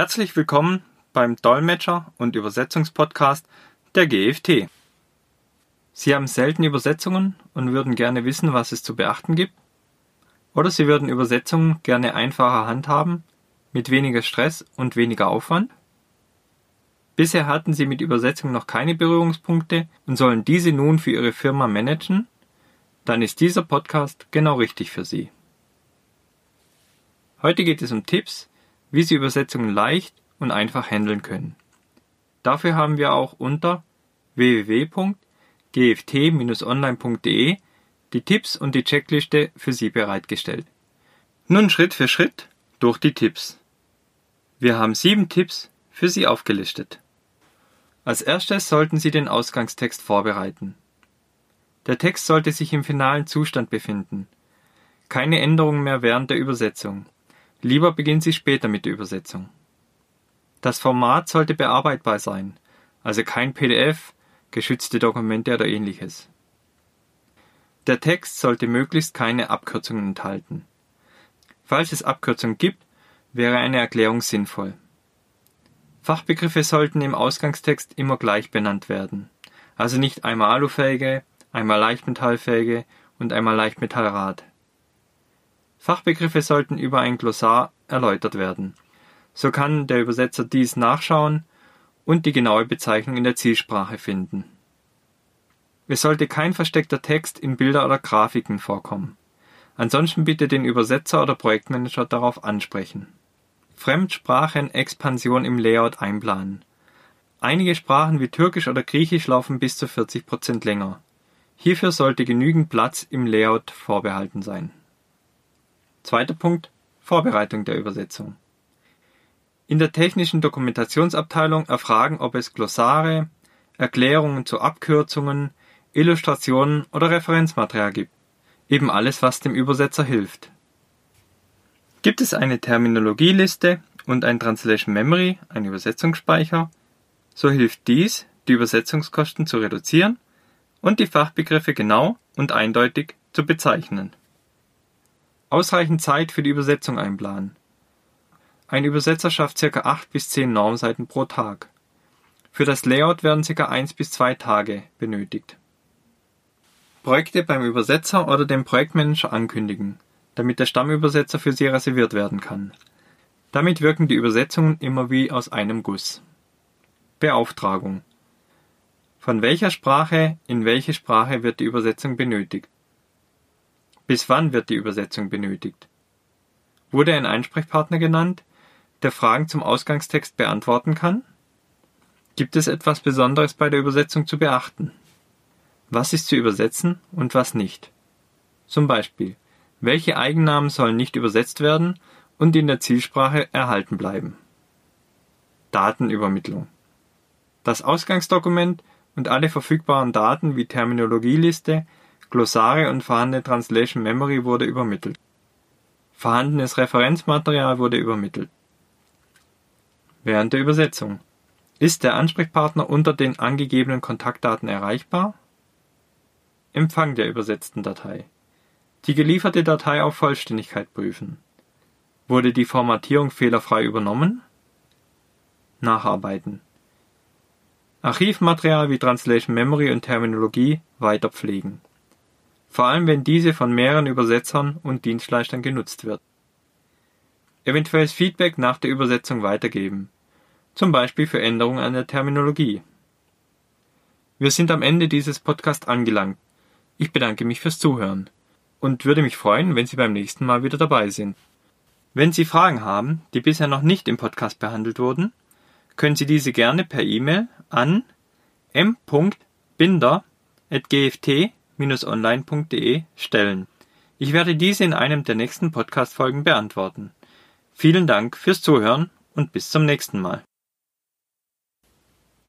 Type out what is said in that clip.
Herzlich willkommen beim Dolmetscher- und Übersetzungspodcast der GFT. Sie haben selten Übersetzungen und würden gerne wissen, was es zu beachten gibt? Oder Sie würden Übersetzungen gerne einfacher handhaben, mit weniger Stress und weniger Aufwand? Bisher hatten Sie mit Übersetzung noch keine Berührungspunkte und sollen diese nun für Ihre Firma managen? Dann ist dieser Podcast genau richtig für Sie. Heute geht es um Tipps, wie Sie Übersetzungen leicht und einfach handeln können. Dafür haben wir auch unter www.gft-online.de die Tipps und die Checkliste für Sie bereitgestellt. Nun Schritt für Schritt durch die Tipps. Wir haben sieben Tipps für Sie aufgelistet. Als erstes sollten Sie den Ausgangstext vorbereiten. Der Text sollte sich im finalen Zustand befinden. Keine Änderungen mehr während der Übersetzung. Lieber beginnen Sie später mit der Übersetzung. Das Format sollte bearbeitbar sein, also kein PDF, geschützte Dokumente oder ähnliches. Der Text sollte möglichst keine Abkürzungen enthalten. Falls es Abkürzungen gibt, wäre eine Erklärung sinnvoll. Fachbegriffe sollten im Ausgangstext immer gleich benannt werden, also nicht einmal Alufelge, einmal Leichtmetallfelge und einmal Leichtmetallrad. Fachbegriffe sollten über ein Glossar erläutert werden. So kann der Übersetzer dies nachschauen und die genaue Bezeichnung in der Zielsprache finden. Es sollte kein versteckter Text in Bilder oder Grafiken vorkommen. Ansonsten bitte den Übersetzer oder Projektmanager darauf ansprechen. Fremdsprachenexpansion im Layout einplanen. Einige Sprachen wie Türkisch oder Griechisch laufen bis zu 40 Prozent länger. Hierfür sollte genügend Platz im Layout vorbehalten sein. Zweiter Punkt Vorbereitung der Übersetzung. In der technischen Dokumentationsabteilung erfragen, ob es Glossare, Erklärungen zu Abkürzungen, Illustrationen oder Referenzmaterial gibt. Eben alles, was dem Übersetzer hilft. Gibt es eine Terminologieliste und ein Translation Memory, ein Übersetzungsspeicher, so hilft dies, die Übersetzungskosten zu reduzieren und die Fachbegriffe genau und eindeutig zu bezeichnen. Ausreichend Zeit für die Übersetzung einplanen. Ein Übersetzer schafft ca. 8 bis 10 Normseiten pro Tag. Für das Layout werden ca. 1 bis 2 Tage benötigt. Projekte beim Übersetzer oder dem Projektmanager ankündigen, damit der Stammübersetzer für Sie reserviert werden kann. Damit wirken die Übersetzungen immer wie aus einem Guss. Beauftragung. Von welcher Sprache in welche Sprache wird die Übersetzung benötigt? Bis wann wird die Übersetzung benötigt? Wurde ein Ansprechpartner genannt, der Fragen zum Ausgangstext beantworten kann? Gibt es etwas Besonderes bei der Übersetzung zu beachten? Was ist zu übersetzen und was nicht? Zum Beispiel, welche Eigennamen sollen nicht übersetzt werden und in der Zielsprache erhalten bleiben? Datenübermittlung. Das Ausgangsdokument und alle verfügbaren Daten wie Terminologieliste, Glossare und vorhandene Translation Memory wurde übermittelt. Vorhandenes Referenzmaterial wurde übermittelt. Während der Übersetzung. Ist der Ansprechpartner unter den angegebenen Kontaktdaten erreichbar? Empfang der übersetzten Datei. Die gelieferte Datei auf Vollständigkeit prüfen. Wurde die Formatierung fehlerfrei übernommen? Nacharbeiten. Archivmaterial wie Translation Memory und Terminologie weiter pflegen vor allem wenn diese von mehreren Übersetzern und Dienstleistern genutzt wird. Eventuelles Feedback nach der Übersetzung weitergeben, zum Beispiel für Änderungen an der Terminologie. Wir sind am Ende dieses Podcasts angelangt. Ich bedanke mich fürs Zuhören und würde mich freuen, wenn Sie beim nächsten Mal wieder dabei sind. Wenn Sie Fragen haben, die bisher noch nicht im Podcast behandelt wurden, können Sie diese gerne per E-Mail an m.binder.gft online.de stellen. Ich werde diese in einem der nächsten Podcast-Folgen beantworten. Vielen Dank fürs Zuhören und bis zum nächsten Mal.